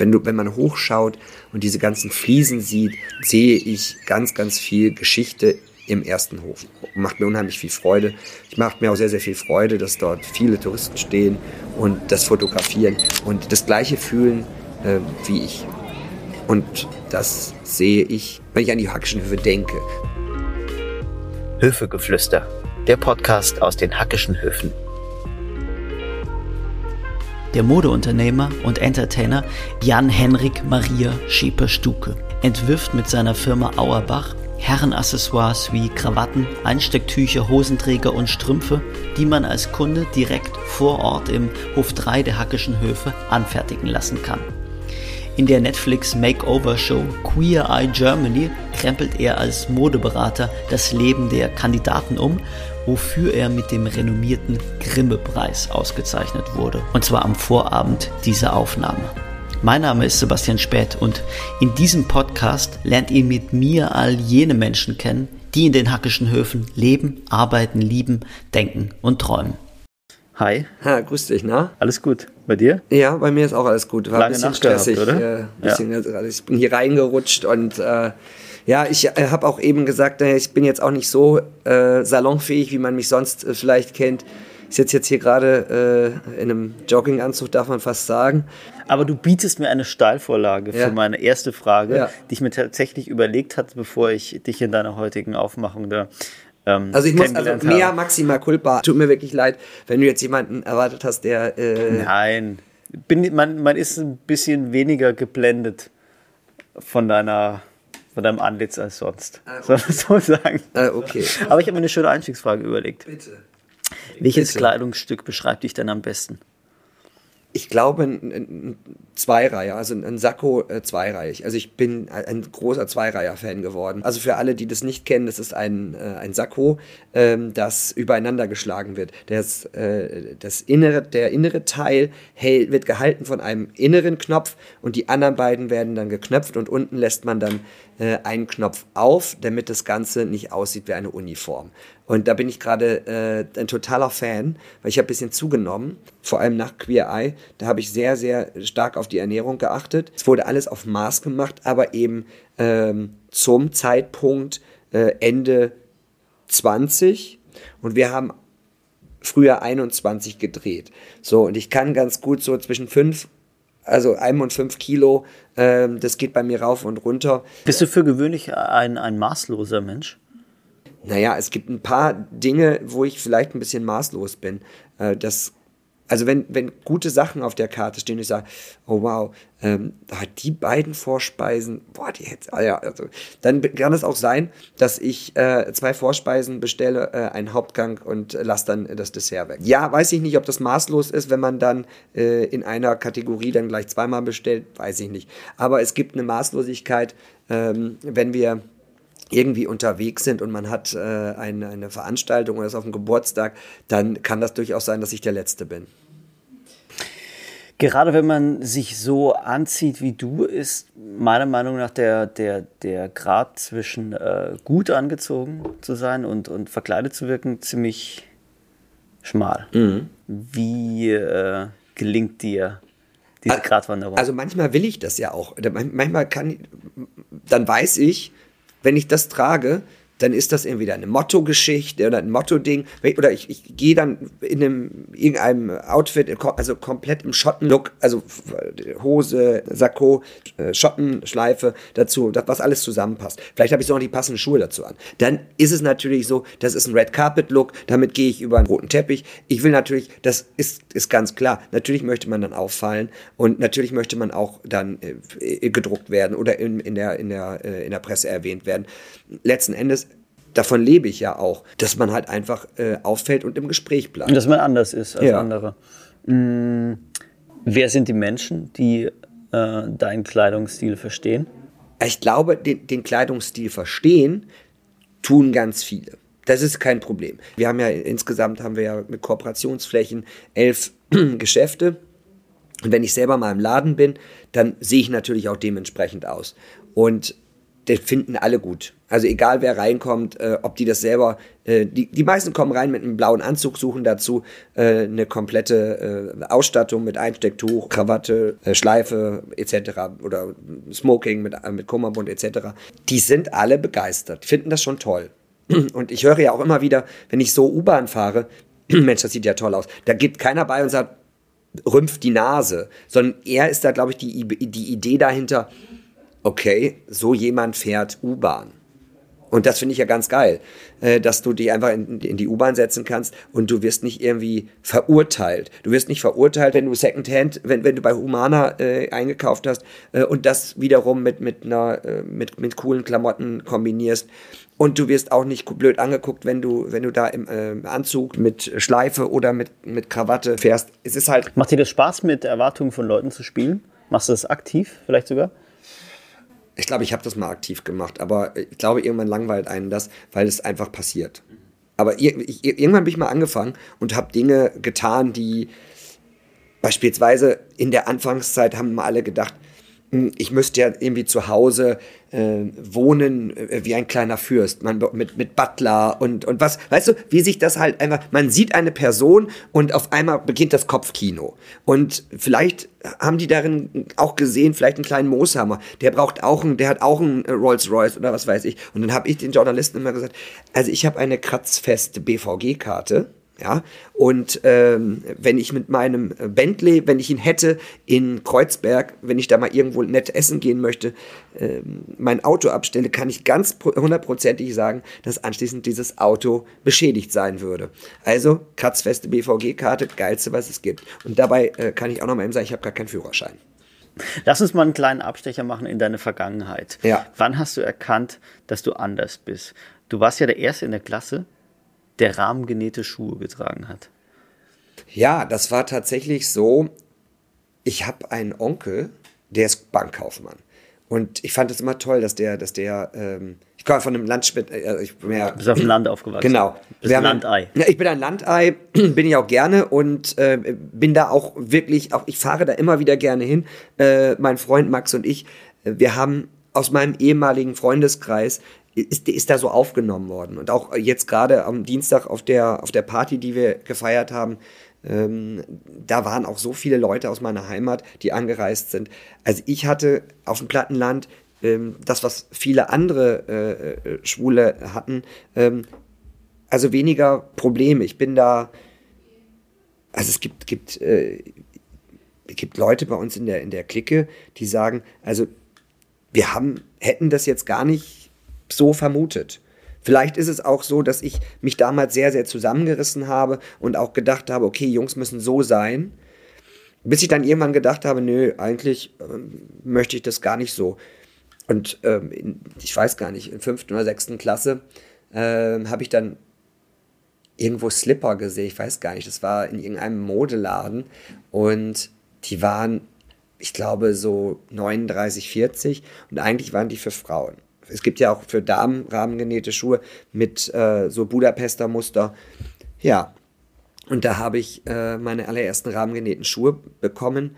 wenn, du, wenn man hochschaut und diese ganzen Fliesen sieht, sehe ich ganz, ganz viel Geschichte im ersten Hof. Macht mir unheimlich viel Freude. Ich macht mir auch sehr, sehr viel Freude, dass dort viele Touristen stehen und das fotografieren und das gleiche fühlen äh, wie ich. Und das sehe ich, wenn ich an die Hackischen Höfe denke. Höfegeflüster, der Podcast aus den Hackischen Höfen. Der Modeunternehmer und Entertainer Jan-Henrik Maria Schäper-Stuke entwirft mit seiner Firma Auerbach Herrenaccessoires wie Krawatten, Einstecktücher, Hosenträger und Strümpfe, die man als Kunde direkt vor Ort im Hof 3 der Hackischen Höfe anfertigen lassen kann. In der Netflix Makeover-Show Queer Eye Germany krempelt er als Modeberater das Leben der Kandidaten um, wofür er mit dem renommierten Grimme-Preis ausgezeichnet wurde. Und zwar am Vorabend dieser Aufnahme. Mein Name ist Sebastian Späth und in diesem Podcast lernt ihr mit mir all jene Menschen kennen, die in den Hackischen Höfen leben, arbeiten, lieben, denken und träumen. Hi. Ha, grüß dich, na? Alles gut. Bei dir? Ja, bei mir ist auch alles gut. War Lange ein bisschen stressig, gehabt, oder? Äh, bisschen, ja. ich bin hier reingerutscht und äh, ja, ich äh, habe auch eben gesagt, äh, ich bin jetzt auch nicht so äh, salonfähig, wie man mich sonst äh, vielleicht kennt. Ich sitze jetzt hier gerade in einem Jogginganzug, darf man fast sagen. Aber du bietest mir eine Steilvorlage ja. für meine erste Frage, ja. die ich mir tatsächlich überlegt hatte, bevor ich dich in deiner heutigen Aufmachung da ähm, also ich muss also mehr maximal culpa. Tut mir wirklich leid, wenn du jetzt jemanden erwartet hast, der. Äh Nein, bin, man, man ist ein bisschen weniger geblendet von deiner von deinem Antlitz als sonst. Ah, okay. Soll man so sagen? Ah, okay. Aber ich habe mir eine schöne Einstiegsfrage überlegt. Bitte. Welches Bitte. Kleidungsstück beschreibt dich denn am besten? Ich glaube, ein, ein Zweireiher, also ein Sakko äh, zweireihig. Also ich bin ein großer Zweireiher-Fan geworden. Also für alle, die das nicht kennen, das ist ein, äh, ein Sakko, ähm, das übereinander geschlagen wird. Das, äh, das innere, der innere Teil hält, wird gehalten von einem inneren Knopf und die anderen beiden werden dann geknöpft und unten lässt man dann äh, einen Knopf auf, damit das Ganze nicht aussieht wie eine Uniform. Und da bin ich gerade äh, ein totaler Fan, weil ich habe ein bisschen zugenommen, vor allem nach Queer Eye. Da habe ich sehr, sehr stark auf die Ernährung geachtet. Es wurde alles auf Maß gemacht, aber eben ähm, zum Zeitpunkt äh, Ende 20. Und wir haben früher 21 gedreht. So, und ich kann ganz gut so zwischen 5 also einem und fünf Kilo, ähm, das geht bei mir rauf und runter. Bist du für gewöhnlich ein, ein maßloser Mensch? Naja, es gibt ein paar Dinge, wo ich vielleicht ein bisschen maßlos bin. Äh, das also wenn, wenn gute Sachen auf der Karte stehen ich sage, oh wow, ähm, die beiden Vorspeisen, boah, die hätte, ah ja, also, dann kann es auch sein, dass ich äh, zwei Vorspeisen bestelle, äh, einen Hauptgang und äh, lasse dann das Dessert weg. Ja, weiß ich nicht, ob das maßlos ist, wenn man dann äh, in einer Kategorie dann gleich zweimal bestellt, weiß ich nicht. Aber es gibt eine Maßlosigkeit, ähm, wenn wir irgendwie unterwegs sind und man hat äh, eine, eine Veranstaltung oder ist auf dem Geburtstag, dann kann das durchaus sein, dass ich der Letzte bin. Gerade wenn man sich so anzieht wie du, ist meiner Meinung nach der, der, der Grad zwischen äh, gut angezogen zu sein und, und verkleidet zu wirken ziemlich schmal. Mhm. Wie äh, gelingt dir diese Gratwanderung? Also manchmal will ich das ja auch. Manchmal kann, dann weiß ich, wenn ich das trage, dann ist das entweder eine Motto-Geschichte oder ein Motto-Ding. Oder ich, ich gehe dann in einem, irgendeinem Outfit, also komplett im Schottenlook, also Hose, Sakko, äh, Schottenschleife dazu, was alles zusammenpasst. Vielleicht habe ich so noch die passenden Schuhe dazu an. Dann ist es natürlich so, das ist ein Red Carpet-Look, damit gehe ich über einen roten Teppich. Ich will natürlich, das ist, ist ganz klar, natürlich möchte man dann auffallen und natürlich möchte man auch dann äh, gedruckt werden oder in, in, der, in, der, äh, in der Presse erwähnt werden. Letzten Endes davon lebe ich ja auch, dass man halt einfach äh, auffällt und im Gespräch bleibt. Und dass man anders ist als ja. andere. Hm, wer sind die Menschen, die äh, deinen Kleidungsstil verstehen? Ich glaube, den, den Kleidungsstil verstehen tun ganz viele. Das ist kein Problem. Wir haben ja insgesamt haben wir ja mit Kooperationsflächen elf Geschäfte. Und wenn ich selber mal im Laden bin, dann sehe ich natürlich auch dementsprechend aus. Und den finden alle gut. Also egal wer reinkommt, äh, ob die das selber, äh, die, die meisten kommen rein mit einem blauen Anzug, suchen dazu äh, eine komplette äh, Ausstattung mit Einstecktuch, Krawatte, äh, Schleife etc. oder Smoking mit, äh, mit Kummerbund etc. Die sind alle begeistert, finden das schon toll. Und ich höre ja auch immer wieder, wenn ich so U-Bahn fahre, Mensch, das sieht ja toll aus. Da gibt keiner bei und sagt, rümpft die Nase, sondern er ist da, glaube ich, die, die Idee dahinter, okay, so jemand fährt U-Bahn. Und das finde ich ja ganz geil, äh, dass du die einfach in, die U-Bahn setzen kannst und du wirst nicht irgendwie verurteilt. Du wirst nicht verurteilt, wenn du Secondhand, wenn, wenn du bei Humana äh, eingekauft hast äh, und das wiederum mit, mit, einer, äh, mit, mit coolen Klamotten kombinierst. Und du wirst auch nicht blöd angeguckt, wenn du, wenn du da im äh, Anzug mit Schleife oder mit, mit Krawatte fährst. Es ist halt. Macht dir das Spaß, mit Erwartungen von Leuten zu spielen? Machst du das aktiv vielleicht sogar? Ich glaube, ich habe das mal aktiv gemacht, aber ich glaube, irgendwann langweilt einen das, weil es einfach passiert. Aber ich, irgendwann bin ich mal angefangen und habe Dinge getan, die beispielsweise in der Anfangszeit haben alle gedacht, ich müsste ja irgendwie zu Hause äh, wohnen äh, wie ein kleiner Fürst, man, mit, mit Butler und, und was, weißt du, wie sich das halt einfach, man sieht eine Person und auf einmal beginnt das Kopfkino. Und vielleicht haben die darin auch gesehen, vielleicht einen kleinen Mooshammer, der braucht auch einen, der hat auch einen Rolls Royce oder was weiß ich. Und dann habe ich den Journalisten immer gesagt, also ich habe eine kratzfeste BVG-Karte ja, und ähm, wenn ich mit meinem Bentley, wenn ich ihn hätte in Kreuzberg, wenn ich da mal irgendwo nett essen gehen möchte, ähm, mein Auto abstelle, kann ich ganz hundertprozentig sagen, dass anschließend dieses Auto beschädigt sein würde. Also kratzfeste BVG-Karte, geilste, was es gibt. Und dabei äh, kann ich auch noch mal eben sagen, ich habe gar keinen Führerschein. Lass uns mal einen kleinen Abstecher machen in deine Vergangenheit. Ja. Wann hast du erkannt, dass du anders bist? Du warst ja der Erste in der Klasse, der rahmengenähte Schuhe getragen hat. Ja, das war tatsächlich so. Ich habe einen Onkel, der ist Bankkaufmann. Und ich fand es immer toll, dass der, dass der, ähm, ich komme von einem Landspit, äh, ich bin ja, Bist auf dem Land aufgewachsen. Genau. Bist ein Landei. Ja, ich bin ein Landei, bin ich auch gerne und äh, bin da auch wirklich, auch ich fahre da immer wieder gerne hin. Äh, mein Freund Max und ich, äh, wir haben aus meinem ehemaligen Freundeskreis ist, ist da so aufgenommen worden. Und auch jetzt gerade am Dienstag auf der, auf der Party, die wir gefeiert haben, ähm, da waren auch so viele Leute aus meiner Heimat, die angereist sind. Also ich hatte auf dem Plattenland ähm, das, was viele andere äh, äh Schwule hatten, ähm, also weniger Probleme. Ich bin da, also es gibt, gibt, äh, gibt Leute bei uns in der, in der Clique, die sagen, also wir haben, hätten das jetzt gar nicht so vermutet. Vielleicht ist es auch so, dass ich mich damals sehr, sehr zusammengerissen habe und auch gedacht habe, okay, Jungs müssen so sein. Bis ich dann irgendwann gedacht habe, nö, eigentlich ähm, möchte ich das gar nicht so. Und ähm, in, ich weiß gar nicht, in fünften oder sechsten Klasse ähm, habe ich dann irgendwo Slipper gesehen, ich weiß gar nicht, das war in irgendeinem Modeladen und die waren, ich glaube, so 39, 40 und eigentlich waren die für Frauen es gibt ja auch für Damen rahmengenähte Schuhe mit äh, so Budapester Muster. Ja, und da habe ich äh, meine allerersten rahmengenähten Schuhe bekommen.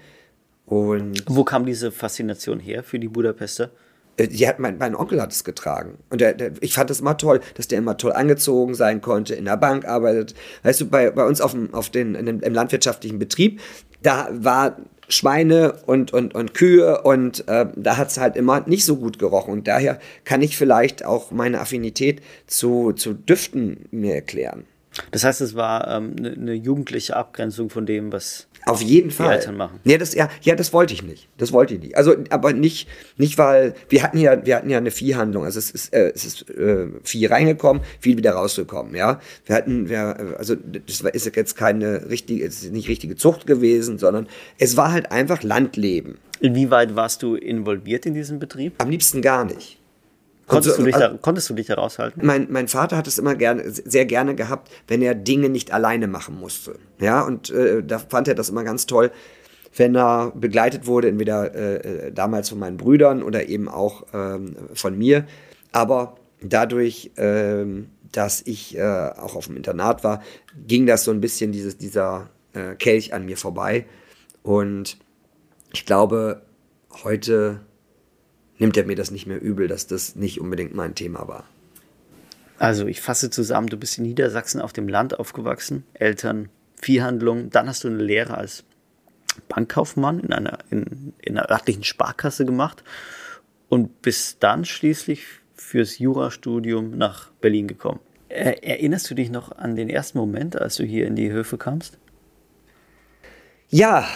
Und Wo kam diese Faszination her für die Budapester? Äh, hat, mein, mein Onkel hat es getragen. Und der, der, ich fand das immer toll, dass der immer toll angezogen sein konnte, in der Bank arbeitet. Weißt du, bei, bei uns auf dem, auf den, dem, im landwirtschaftlichen Betrieb, da war Schweine und, und, und Kühe und äh, da hat es halt immer nicht so gut gerochen. Und daher kann ich vielleicht auch meine Affinität zu, zu Düften mir erklären. Das heißt, es war ähm, eine ne jugendliche Abgrenzung von dem, was auf jeden die Fall. Eltern machen. Ja, das, ja, ja, das wollte ich nicht. Das wollte ich nicht. Also, aber nicht, nicht weil wir hatten ja, wir hatten ja eine Viehhandlung. Also es ist, äh, es ist äh, Vieh reingekommen, viel wieder rausgekommen. Ja, wir hatten, wir, also das ist jetzt keine richtige, es ist nicht richtige Zucht gewesen, sondern es war halt einfach Landleben. Inwieweit warst du involviert in diesem Betrieb? Am liebsten gar nicht. Konntest, Also, du, dich also- da, konntest du dich da raushalten? Mein, mein Vater hat es immer gerne, sehr gerne gehabt, wenn er Dinge nicht alleine machen musste. Ja, und äh, da fand er das immer ganz toll, wenn er begleitet wurde, entweder äh, äh, damals von meinen Brüdern oder eben auch ähm, von mir. Aber dadurch, ähm, dass ich äh, auch auf dem Internat war, ging das so ein bisschen dieses, dieser äh, Kelch an mir vorbei. Und ich glaube, heute nimmt er mir das nicht mehr übel, dass das nicht unbedingt mein Thema war. Also ich fasse zusammen, du bist in Niedersachsen auf dem Land aufgewachsen, Eltern, Viehhandlung, dann hast du eine Lehre als Bankkaufmann in einer, in, in einer örtlichen Sparkasse gemacht und bist dann schließlich fürs Jurastudium nach Berlin gekommen. Erinnerst du dich noch an den ersten Moment, als du hier in die Höfe kamst? Ja,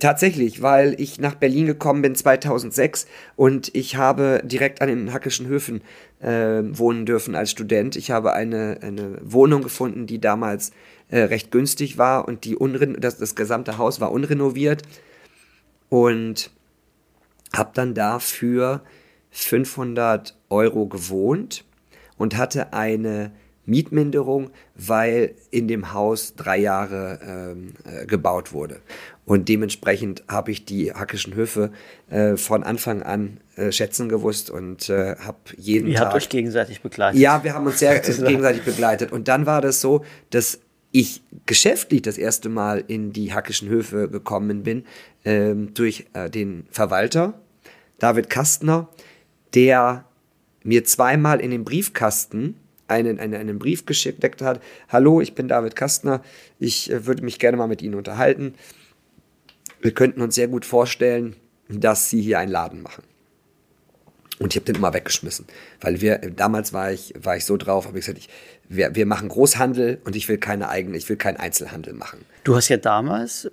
tatsächlich, weil ich nach Berlin gekommen bin 2006 und ich habe direkt an den Hackischen Höfen äh, wohnen dürfen als Student. Ich habe eine, eine Wohnung gefunden, die damals äh, recht günstig war und die das, das gesamte Haus war unrenoviert und habe dann dafür 500 Euro gewohnt und hatte eine Mietminderung, weil in dem Haus drei Jahre ähm, äh, gebaut wurde. Und dementsprechend habe ich die Hackischen Höfe äh, von Anfang an äh, schätzen gewusst und äh, habe jeden Ihr Tag... Ihr habt euch gegenseitig begleitet. Ja, wir haben uns sehr gegenseitig begleitet. Und dann war das so, dass ich geschäftlich das erste Mal in die Hackischen Höfe gekommen bin, ähm, durch äh, den Verwalter, David Kastner, der mir zweimal in den Briefkasten einen, einen, einen Brief geschickt hat. Hallo, ich bin David Kastner. Ich äh, würde mich gerne mal mit Ihnen unterhalten. Wir könnten uns sehr gut vorstellen, dass Sie hier einen Laden machen. Und ich habe den immer weggeschmissen, weil wir damals war ich war ich so drauf, habe ich gesagt, ich, wir, wir machen Großhandel und ich will keine eigene, ich will keinen Einzelhandel machen. Du hast ja damals,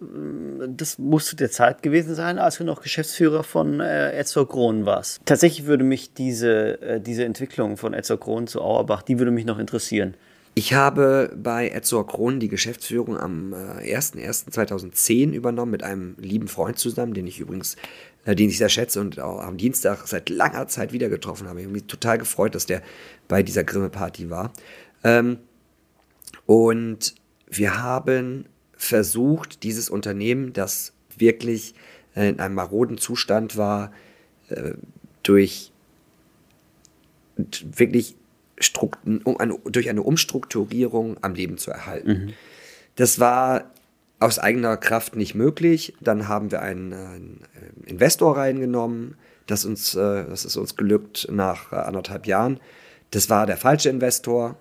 das musste der Zeit gewesen sein, als du noch Geschäftsführer von äh, Etzor Kron warst. Tatsächlich würde mich diese, äh, diese Entwicklung von Etzor Kron zu Auerbach, die würde mich noch interessieren. Ich habe bei Etzor Kron die Geschäftsführung am äh, 01.01.2010 übernommen mit einem lieben Freund zusammen, den ich übrigens äh, den ich sehr schätze und auch am Dienstag seit langer Zeit wieder getroffen habe. Ich habe mich total gefreut, dass der bei dieser Grimme-Party war. Ähm, und wir haben versucht, dieses Unternehmen, das wirklich äh, in einem maroden Zustand war, äh, durch wirklich um eine, durch eine Umstrukturierung am Leben zu erhalten. Mhm. Das war aus eigener Kraft nicht möglich. Dann haben wir einen, einen Investor reingenommen. Das, uns, äh, das ist uns gelückt nach äh, anderthalb Jahren. Das war der falsche Investor.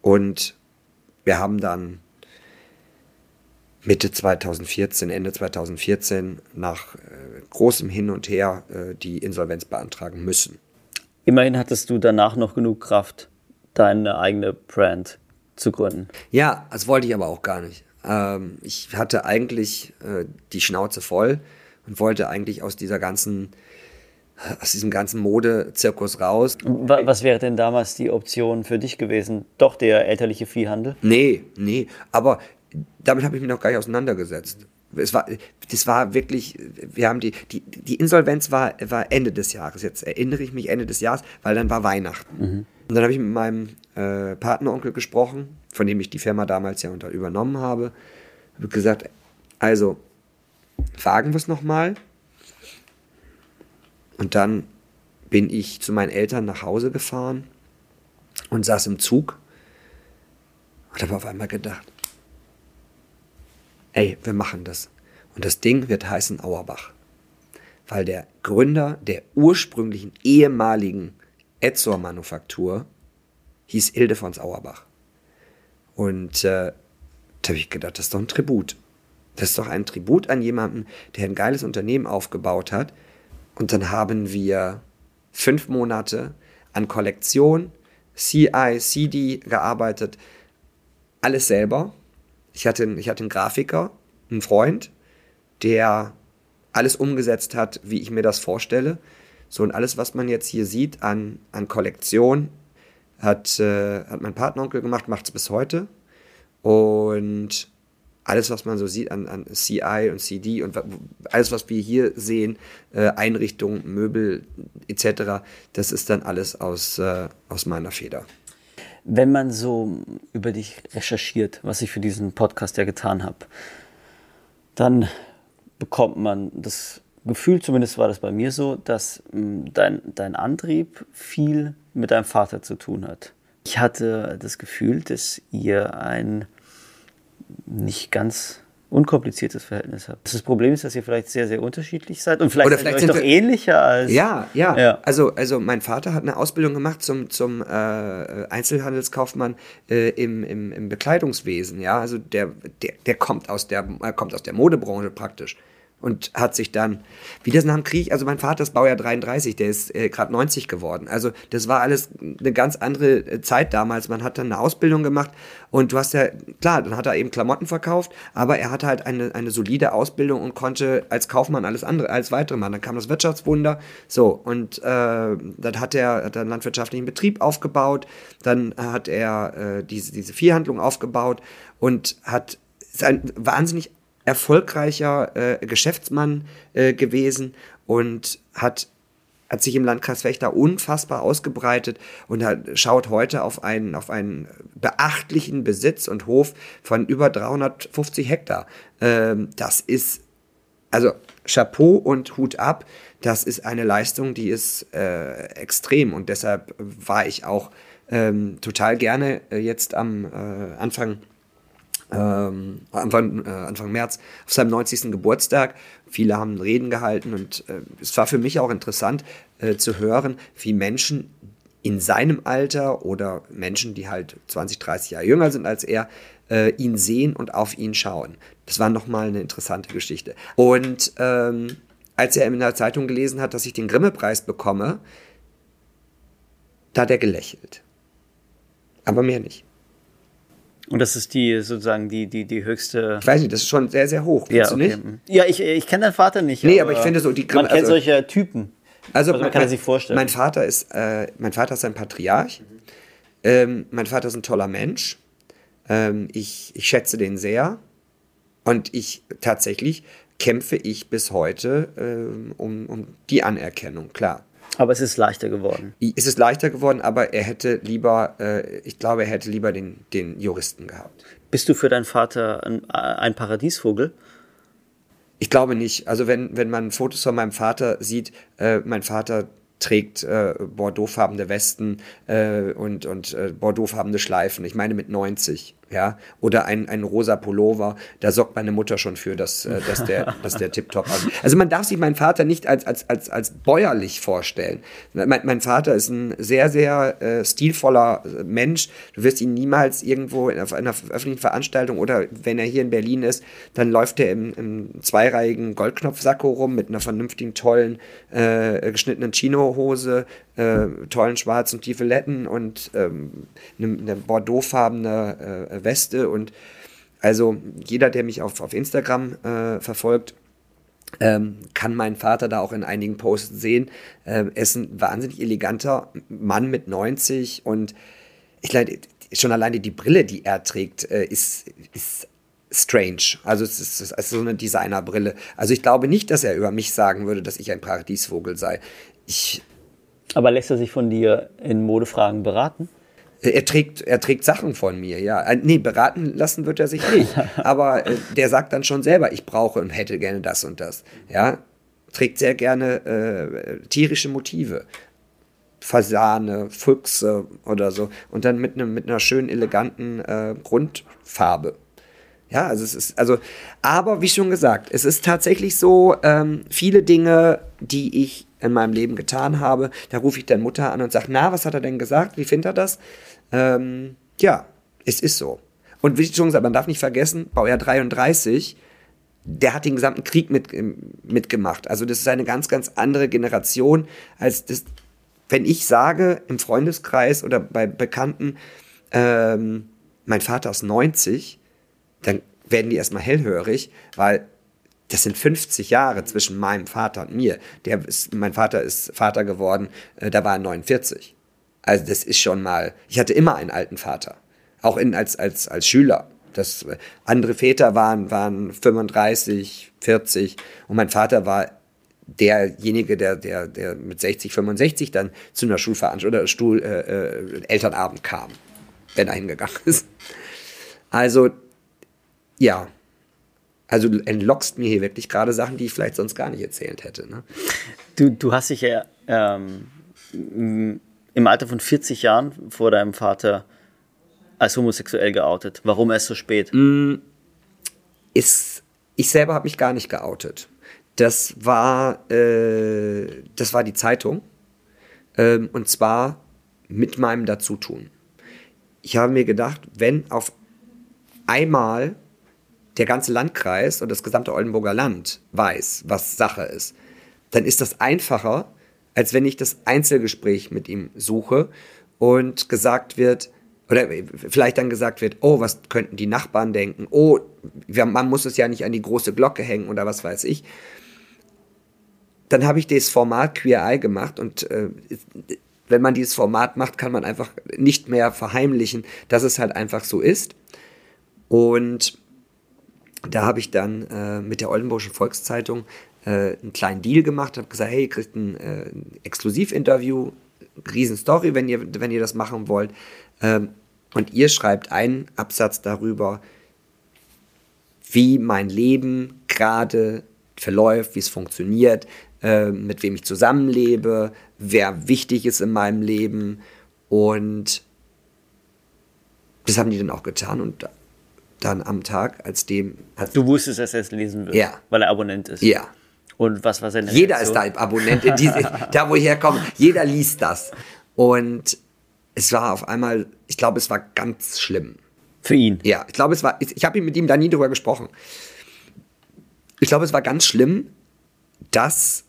Und wir haben dann Mitte 2014, Ende 2014 nach äh, großem Hin und Her äh, die Insolvenz beantragen müssen. Immerhin hattest du danach noch genug Kraft, deine eigene Brand zu gründen. Ja, das wollte ich aber auch gar nicht. Ähm, ich hatte eigentlich äh, die Schnauze voll und wollte eigentlich aus dieser ganzen aus diesem ganzen Modezirkus raus. Was wäre denn damals die Option für dich gewesen? Doch der elterliche Viehhandel? Nee, nee. Aber damit habe ich mich noch gar nicht auseinandergesetzt. Es war, das war wirklich, wir haben die, die, die Insolvenz war, war Ende des Jahres. Jetzt erinnere ich mich Ende des Jahres, weil dann war Weihnachten. Mhm. Und dann habe ich mit meinem äh, Partneronkel gesprochen, von dem ich die Firma damals ja unter übernommen habe. Habe gesagt, also wagen wir es nochmal. Und dann bin ich zu meinen Eltern nach Hause gefahren und saß im Zug und habe auf einmal gedacht, ey, wir machen das. Und das Ding wird heißen Auerbach. Weil der Gründer der ursprünglichen ehemaligen Etzor Manufaktur hieß Ildefons Auerbach. Und äh, da habe ich gedacht, das ist doch ein Tribut. Das ist doch ein Tribut an jemanden, der ein geiles Unternehmen aufgebaut hat. Und dann haben wir fünf Monate an Kollektion, CI, CD gearbeitet, alles selber. Ich hatte, ich hatte einen Grafiker, einen Freund, der alles umgesetzt hat, wie ich mir das vorstelle. So, und alles, was man jetzt hier sieht an, an Kollektion, hat, äh, hat mein Partneronkel gemacht, macht es bis heute. Und alles, was man so sieht an, an CI und CD und alles, was wir hier sehen, äh, Einrichtungen, Möbel etc., das ist dann alles aus, äh, aus meiner Feder. Wenn man so über dich recherchiert, was ich für diesen Podcast ja getan habe, dann bekommt man das Gefühl, zumindest war das bei mir so, dass mh, dein, dein Antrieb viel mit deinem Vater zu tun hat. Ich hatte das Gefühl, dass ihr ein nicht ganz unkompliziertes Verhältnis habt. Das Problem ist, dass ihr vielleicht sehr, sehr unterschiedlich seid und vielleicht, Oder seid vielleicht ihr euch doch ähnlicher als. Ja, ja. Ja. Also, also mein Vater hat eine Ausbildung gemacht zum, zum äh, Einzelhandelskaufmann äh, im, im, im Bekleidungswesen. Ja, also der, der, der kommt aus der, er kommt aus der Modebranche praktisch. Und hat sich dann, wie das nach dem Krieg, also mein Vater ist Baujahr 33, der ist äh, gerade 90 geworden. Also das war alles eine ganz andere äh, Zeit damals. Man hat dann eine Ausbildung gemacht und du hast ja, klar, dann hat er eben Klamotten verkauft, aber er hatte halt eine, eine solide Ausbildung und konnte als Kaufmann alles andere, als weitere machen. Dann kam das Wirtschaftswunder, so, und äh, dann hat er, hat einen landwirtschaftlichen Betrieb aufgebaut, dann hat er äh, diese, diese Viehhandlung aufgebaut und hat sein wahnsinnig erfolgreicher äh, Geschäftsmann äh, gewesen und hat hat sich im Landkreis Fechter unfassbar ausgebreitet und schaut heute auf einen, auf einen beachtlichen Besitz und Hof von über 350 Hektar. Ähm, das ist, also Chapeau und Hut ab, das ist eine Leistung, die ist äh, extrem und deshalb war ich auch ähm, total gerne äh, jetzt am äh, Anfang ähm, Anfang, äh, Anfang März auf seinem 90. Geburtstag. Viele haben Reden gehalten und äh, es war für mich auch interessant äh, zu hören, wie Menschen in seinem Alter oder Menschen, die halt 20, 30 Jahre jünger sind als er, äh, ihn sehen und auf ihn schauen. Das war nochmal eine interessante Geschichte. Und ähm, als er in der Zeitung gelesen hat, dass ich den Grimme-Preis bekomme, da hat er gelächelt. Aber mehr nicht. Und das ist die sozusagen die, die, die höchste. Ich weiß nicht, das ist schon sehr, sehr hoch. Ja, Findest du okay. nicht? ja, ich, ich kenne deinen Vater nicht. Nee, aber ich finde so, die Man Grimme- kennt also- solche Typen. Also, Also man kann es sich vorstellen. Mein Vater ist, äh, mein Vater ist ein Patriarch. Ähm, mein Vater ist ein toller Mensch. Ähm, ich, ich schätze den sehr. Und ich tatsächlich kämpfe ich bis heute ähm, um, um die Anerkennung, klar. Aber es ist leichter geworden. Es ist leichter geworden, aber er hätte lieber, äh, ich glaube, er hätte lieber den, den Juristen gehabt. Bist du für deinen Vater ein, ein Paradiesvogel? Ich glaube nicht. Also wenn, wenn man Fotos von meinem Vater sieht, äh, mein Vater trägt äh, bordeauxfarbene Westen äh, und, und äh, bordeauxfarbene Schleifen. Ich meine mit 90, ja. Oder ein, ein rosa Pullover. Da sorgt meine Mutter schon für, dass, äh, dass der, dass der tiptop aussieht. Also man darf sich meinen Vater nicht als, als, als, als bäuerlich vorstellen. Mein, mein Vater ist ein sehr, sehr äh, stilvoller äh, Mensch. Du wirst ihn niemals irgendwo in, auf einer öffentlichen Veranstaltung oder wenn er hier in Berlin ist, dann läuft er im, im zweireihigen Goldknopfsacko rum mit einer vernünftigen, tollen, äh, geschnittenen Chinohose, äh, tollen schwarzen Tiefeletten und ähm, eine, eine bordeauxfarbene äh, Weste und also jeder, der mich auf, auf Instagram äh, verfolgt, ähm, kann meinen Vater da auch in einigen Posts sehen. Ähm, er ist ein wahnsinnig eleganter Mann mit 90 und ich glaube, schon alleine die Brille, die er trägt, äh, ist, ist strange. Also es ist, es ist so eine Designerbrille. Also ich glaube nicht, dass er über mich sagen würde, dass ich ein Paradiesvogel sei. Ich, Aber lässt er sich von dir in Modefragen beraten? er trägt, er trägt Sachen von mir, ja. Nee, beraten lassen wird er sich nicht. Aber äh, der sagt dann schon selber, ich brauche und hätte gerne das und das. Ja. Trägt sehr gerne äh, tierische Motive. Fasane, Füchse oder so. Und dann mit, einem mit einer schönen, eleganten äh, Grundfarbe. Ja, also es ist, also, aber wie schon gesagt, es ist tatsächlich so, ähm, viele Dinge, die ich in meinem Leben getan habe, da rufe ich dann Mutter an und sage, na, was hat er denn gesagt? Wie findet er das? Ähm, ja, es ist so. Und wie schon gesagt, man darf nicht vergessen, Baujahr 33, der hat den gesamten Krieg mit, mitgemacht. Also das ist eine ganz, ganz andere Generation als das, wenn ich sage im Freundeskreis oder bei Bekannten, ähm, mein Vater ist 90, dann werden die erstmal hellhörig, weil das sind 50 Jahre zwischen meinem Vater und mir. Der ist, mein Vater ist Vater geworden, äh, da war er 49. Also das ist schon mal, ich hatte immer einen alten Vater, auch in, als, als, als Schüler. Das, äh, andere Väter waren, waren 35, 40 und mein Vater war derjenige, der, der, der mit 60, 65 dann zu einer Schulveranstaltung oder Stuhl, äh, äh, Elternabend kam, wenn er hingegangen ist. Also, ja. Also du entlockst mir hier wirklich gerade Sachen, die ich vielleicht sonst gar nicht erzählt hätte. Ne? Du, du hast dich ja ähm, im Alter von 40 Jahren vor deinem Vater als homosexuell geoutet. Warum erst so spät? ist, ich selber habe mich gar nicht geoutet. Das war, äh, das war die Zeitung. Ähm, und zwar mit meinem Dazutun. Ich habe mir gedacht, wenn auf einmal der ganze Landkreis und das gesamte Oldenburger Land weiß, was Sache ist, dann ist das einfacher, als wenn ich das Einzelgespräch mit ihm suche und gesagt wird, oder vielleicht dann gesagt wird, oh, was könnten die Nachbarn denken? Oh, man muss es ja nicht an die große Glocke hängen oder was weiß ich. Dann habe ich das Format Queer Eye gemacht und äh, wenn man dieses Format macht, kann man einfach nicht mehr verheimlichen, dass es halt einfach so ist. Und da habe ich dann äh, mit der Oldenburgischen Volkszeitung äh, einen kleinen Deal gemacht, habe gesagt, hey, ihr kriegt ein, äh, Exklusivinterview, Riesenstory, wenn ihr, wenn ihr das machen wollt. Ähm, und ihr schreibt einen Absatz darüber, wie mein Leben gerade verläuft, wie es funktioniert, äh, mit wem ich zusammenlebe, wer wichtig ist in meinem Leben. Und das haben die dann auch getan. Und dann am Tag, als dem. Als du wusstest, dass er es lesen wird, ja. weil er Abonnent ist. Ja. Und was war seine Jeder Reaktion? ist da Abonnent, in diese, da wo ich herkomme. Jeder liest das. Und es war auf einmal, ich glaube, es war ganz schlimm. Für ihn? Ja, ich glaube, es war, ich, ich habe mit ihm da nie drüber gesprochen. Ich glaube, es war ganz schlimm, das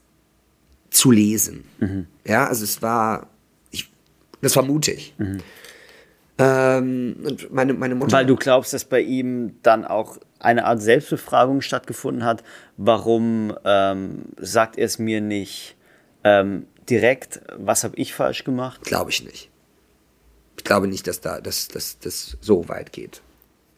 zu lesen. Mhm. Ja, also es war, ich, das war mutig. Mhm. Ähm, und meine, meine Mutter. Weil du glaubst, dass bei ihm dann auch eine Art Selbstbefragung stattgefunden hat. Warum ähm, sagt er es mir nicht ähm, direkt? Was habe ich falsch gemacht? Glaube ich nicht. Ich glaube nicht, dass da das, das, das so weit geht.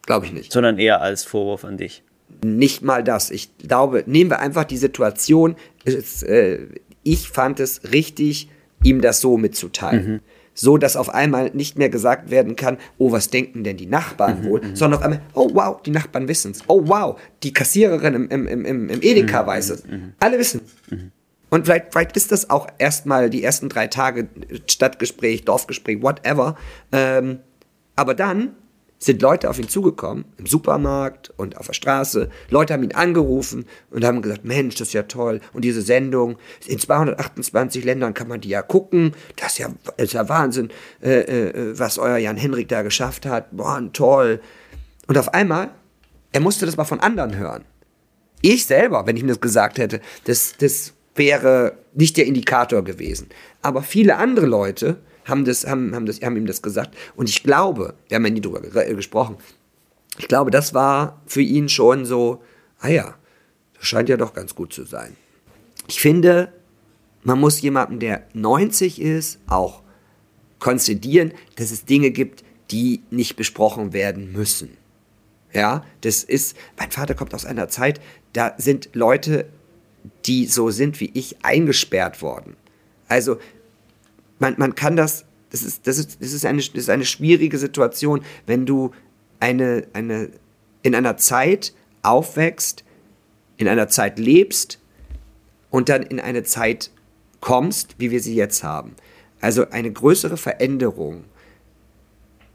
Glaube ich nicht. Sondern eher als Vorwurf an dich. Nicht mal das. Ich glaube, nehmen wir einfach die Situation. Äh, ich fand es richtig, ihm das so mitzuteilen. Mhm so dass auf einmal nicht mehr gesagt werden kann, oh, was denken denn die Nachbarn mhm, wohl, mhm. sondern auf einmal, oh wow, die Nachbarn wissen es. Oh wow, die Kassiererin im, im, im, im Edeka mhm, weiß es. Mhm. Alle wissen. Und vielleicht, vielleicht ist das auch erstmal die ersten drei Tage Stadtgespräch, Dorfgespräch, whatever. Ähm, aber dann sind Leute auf ihn zugekommen, im Supermarkt und auf der Straße. Leute haben ihn angerufen und haben gesagt, Mensch, das ist ja toll. Und diese Sendung, in 228 Ländern kann man die ja gucken. Das ist ja, ist ja Wahnsinn, äh, äh, was euer Jan Henrik da geschafft hat. Boah, toll. Und auf einmal, er musste das mal von anderen hören. Ich selber, wenn ich ihm das gesagt hätte, das, das wäre nicht der Indikator gewesen. Aber viele andere Leute haben, das, haben, haben, das, haben ihm das gesagt. Und ich glaube, wir haben ja nie drüber gesprochen, ich glaube, das war für ihn schon so, ah ja, das scheint ja doch ganz gut zu sein. Ich finde, man muss jemandem, der 90 ist, auch konzidieren, dass es Dinge gibt, die nicht besprochen werden müssen. Ja, das ist, mein Vater kommt aus einer Zeit, da sind Leute, die so sind wie ich, eingesperrt worden. Also man, man kann das, das ist, das ist, das ist, eine, das ist eine schwierige Situation, wenn du eine, eine, in einer Zeit aufwächst, in einer Zeit lebst und dann in eine Zeit kommst, wie wir sie jetzt haben. Also eine größere Veränderung,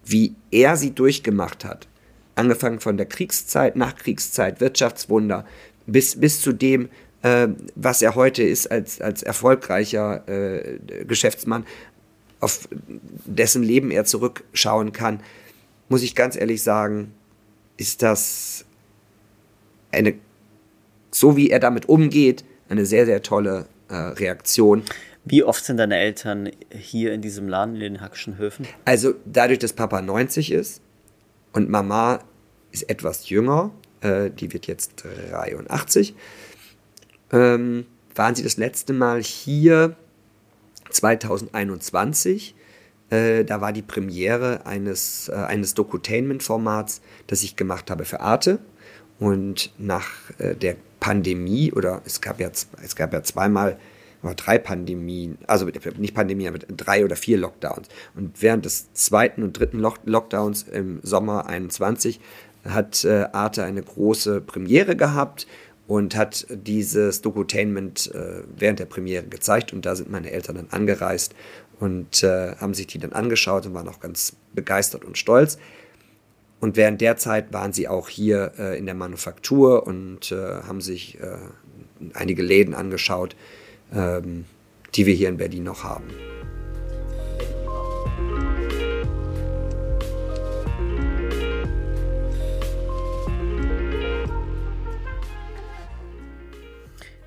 wie er sie durchgemacht hat, angefangen von der Kriegszeit, Nachkriegszeit, Wirtschaftswunder, bis, bis zu dem, äh, was er heute ist als, als erfolgreicher äh, Geschäftsmann, auf dessen Leben er zurückschauen kann, muss ich ganz ehrlich sagen, ist das eine, so wie er damit umgeht, eine sehr, sehr tolle äh, Reaktion. Wie oft sind deine Eltern hier in diesem Laden, in den Hackischen Höfen? Also dadurch, dass Papa 90 ist und Mama ist etwas jünger, äh, die wird jetzt 83, ähm, waren sie das letzte Mal hier 2021. Äh, da war die Premiere eines, äh, eines Dokutainment-Formats, das ich gemacht habe für Arte. Und nach äh, der Pandemie, oder es gab ja, es gab ja zweimal oder drei Pandemien, also nicht Pandemien, aber drei oder vier Lockdowns. Und während des zweiten und dritten Lockdowns im Sommer 21 hat äh, Arte eine große Premiere gehabt und hat dieses Dokutainment äh, während der Premiere gezeigt und da sind meine Eltern dann angereist und äh, haben sich die dann angeschaut und waren auch ganz begeistert und stolz. Und während der Zeit waren sie auch hier äh, in der Manufaktur und äh, haben sich äh, einige Läden angeschaut, ähm, die wir hier in Berlin noch haben.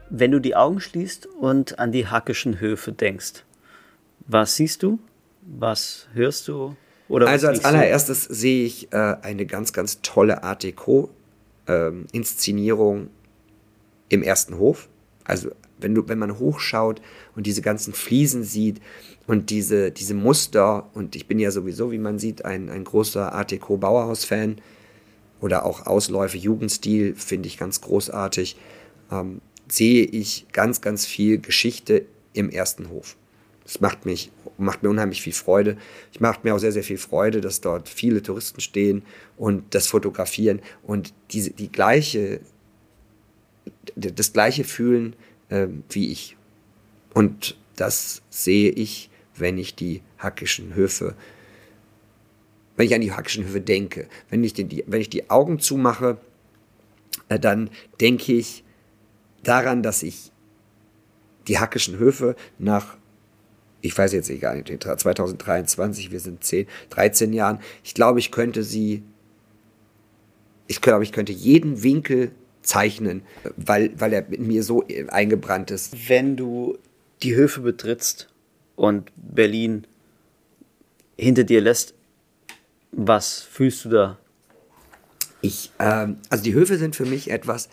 Wenn du die Augen schließt und an die hackischen Höfe denkst, was siehst du? Was hörst du? Oder also als allererstes du? sehe ich äh, eine ganz, ganz tolle Art Deco-Inszenierung ähm, im ersten Hof. Also wenn, du, wenn man hochschaut und diese ganzen Fliesen sieht und diese, diese Muster, und ich bin ja sowieso, wie man sieht, ein, ein großer Art Deco-Bauerhaus-Fan oder auch Ausläufe, Jugendstil, finde ich ganz großartig, ähm, sehe ich ganz, ganz viel Geschichte im ersten Hof. Das macht, mich, macht mir unheimlich viel Freude. Ich macht mir auch sehr, sehr viel Freude, dass dort viele Touristen stehen und das fotografieren und diese, die gleiche, das gleiche fühlen äh, wie ich. Und das sehe ich, wenn ich die hackischen Höfe, wenn ich an die hackischen Höfe denke. Wenn ich die, wenn ich die Augen zumache, äh, dann denke ich daran, dass ich die hackischen Höfe nach ich weiß jetzt nicht, 2023, wir sind 10, 13 Jahren. Ich glaube, ich könnte sie, ich glaube, ich könnte jeden Winkel zeichnen, weil, weil er in mir so eingebrannt ist. Wenn du die Höfe betrittst und Berlin hinter dir lässt, was fühlst du da? Ich, ähm, also die Höfe sind für mich etwas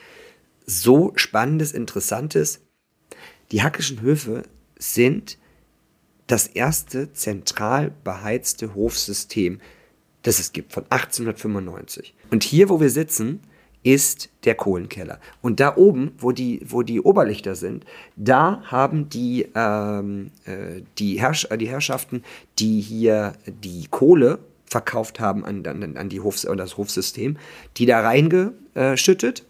so Spannendes, Interessantes. Die hackischen Höfe sind das erste zentral beheizte Hofsystem, das es gibt, von 1895. Und hier, wo wir sitzen, ist der Kohlenkeller. Und da oben, wo die, wo die Oberlichter sind, da haben die, ähm, äh, die, Herrsch die Herrschaften, die hier die Kohle verkauft haben an, an, an die Hofs an das Hofsystem, die da reingeschüttet.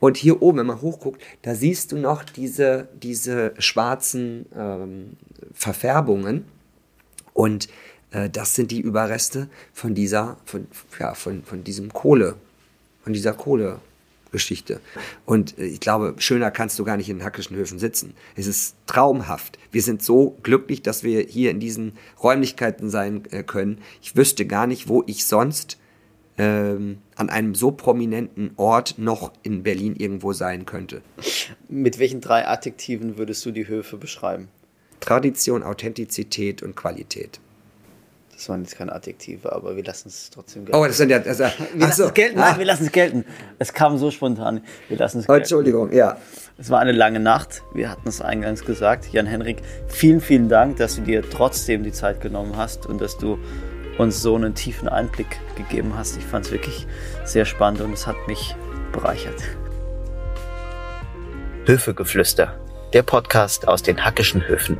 Und hier oben, wenn man hochguckt, da siehst du noch diese, diese schwarzen ähm, Verfärbungen. Und äh, das sind die Überreste von dieser, von, ja, von, von diesem Kohle, von dieser Kohlegeschichte. Und äh, ich glaube, schöner kannst du gar nicht in Hackischen Höfen sitzen. Es ist traumhaft. Wir sind so glücklich, dass wir hier in diesen Räumlichkeiten sein äh, können. Ich wüsste gar nicht, wo ich sonst ähm, an einem so prominenten Ort noch in Berlin irgendwo sein könnte. Mit welchen drei Adjektiven würdest du die Höfe beschreiben? Tradition, Authentizität und Qualität. Das waren jetzt keine Adjektive, aber wir lassen es trotzdem gelten. Oh, das sind ja. Also, wir lassen so. es gelten. Nein, ah. wir lassen es gelten. Es kam so spontan. Wir lassen es gelten. Entschuldigung, ja. Es war eine lange Nacht. Wir hatten es eingangs gesagt. Jan-Henrik, vielen, vielen Dank, dass du dir trotzdem die Zeit genommen hast und dass du uns so einen tiefen Einblick gegeben hast. Ich fand es wirklich sehr spannend und es hat mich bereichert. Höfegeflüster, der Podcast aus den Hackischen Höfen.